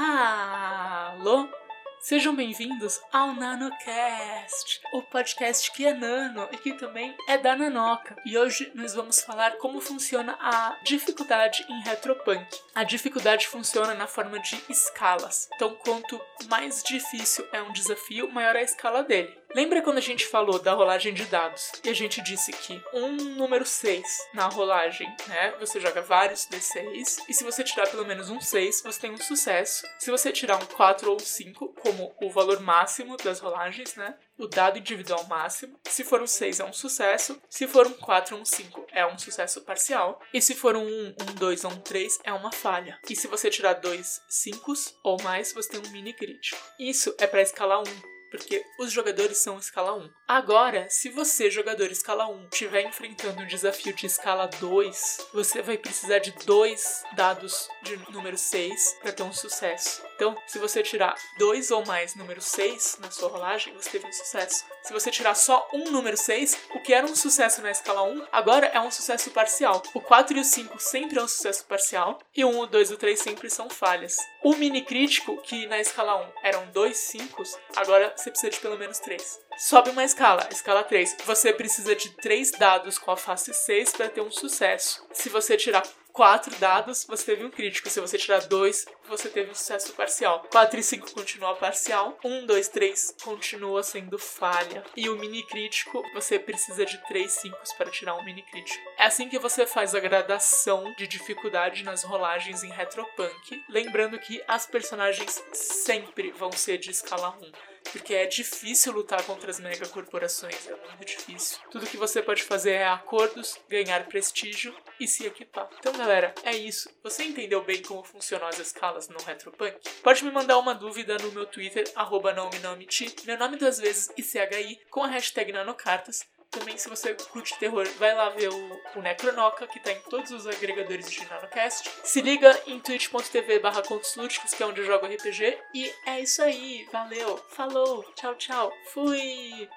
Alô? Sejam bem-vindos ao NanoCast, o podcast que é nano e que também é da Nanoca. E hoje nós vamos falar como funciona a dificuldade em Retropunk. A dificuldade funciona na forma de escalas. Então, quanto mais difícil é um desafio, maior é a escala dele. Lembra quando a gente falou da rolagem de dados e a gente disse que um número 6 na rolagem, né? Você joga vários D6 e se você tirar pelo menos um 6, você tem um sucesso. Se você tirar um 4 ou um 5, como o valor máximo das rolagens, né? O dado individual máximo. Se for um 6 é um sucesso. Se for um 4 ou um 5 é um sucesso parcial. E se for um 1, um 2 ou um 3 é uma falha. E se você tirar dois 5 ou mais, você tem um mini crítico. Isso é para escala 1 porque os jogadores são escala 1. Agora, se você, jogador escala 1, estiver enfrentando um desafio de escala 2, você vai precisar de dois dados de número 6 para ter um sucesso. Então, se você tirar dois ou mais número 6 na sua rolagem, você teve um sucesso. Se você tirar só um número 6, o que era um sucesso na escala 1, agora é um sucesso parcial. O 4 e o 5 sempre é um sucesso parcial, e o 1, o 2 e o 3 sempre são falhas. O mini crítico, que na escala 1 eram dois 5, agora você precisa de pelo menos 3. Sobe uma escala, escala 3. Você precisa de 3 dados com a face 6 para ter um sucesso. Se você tirar quatro dados, você teve um crítico. Se você tirar dois, você teve um sucesso parcial. 4 e 5 continua parcial. 1, 2, 3 continua sendo falha. E o mini crítico, você precisa de 3 5 para tirar um mini crítico. É assim que você faz a gradação de dificuldade nas rolagens em Retropunk. Lembrando que as personagens sempre vão ser de escala 1 porque é difícil lutar contra as megacorporações, é muito difícil. Tudo que você pode fazer é acordos, ganhar prestígio e se equipar. Então, galera, é isso. Você entendeu bem como funcionam as escalas no Retropunk? Pode me mandar uma dúvida no meu Twitter, arroba meu nome duas vezes ICHI, com a hashtag nanocartas. Também, se você curte terror, vai lá ver o, o Necronoca, que tá em todos os agregadores de NanoCast. Se liga em twitch.tv barra que é onde eu jogo RPG. E é isso aí. Valeu. Falou. Tchau, tchau. Fui.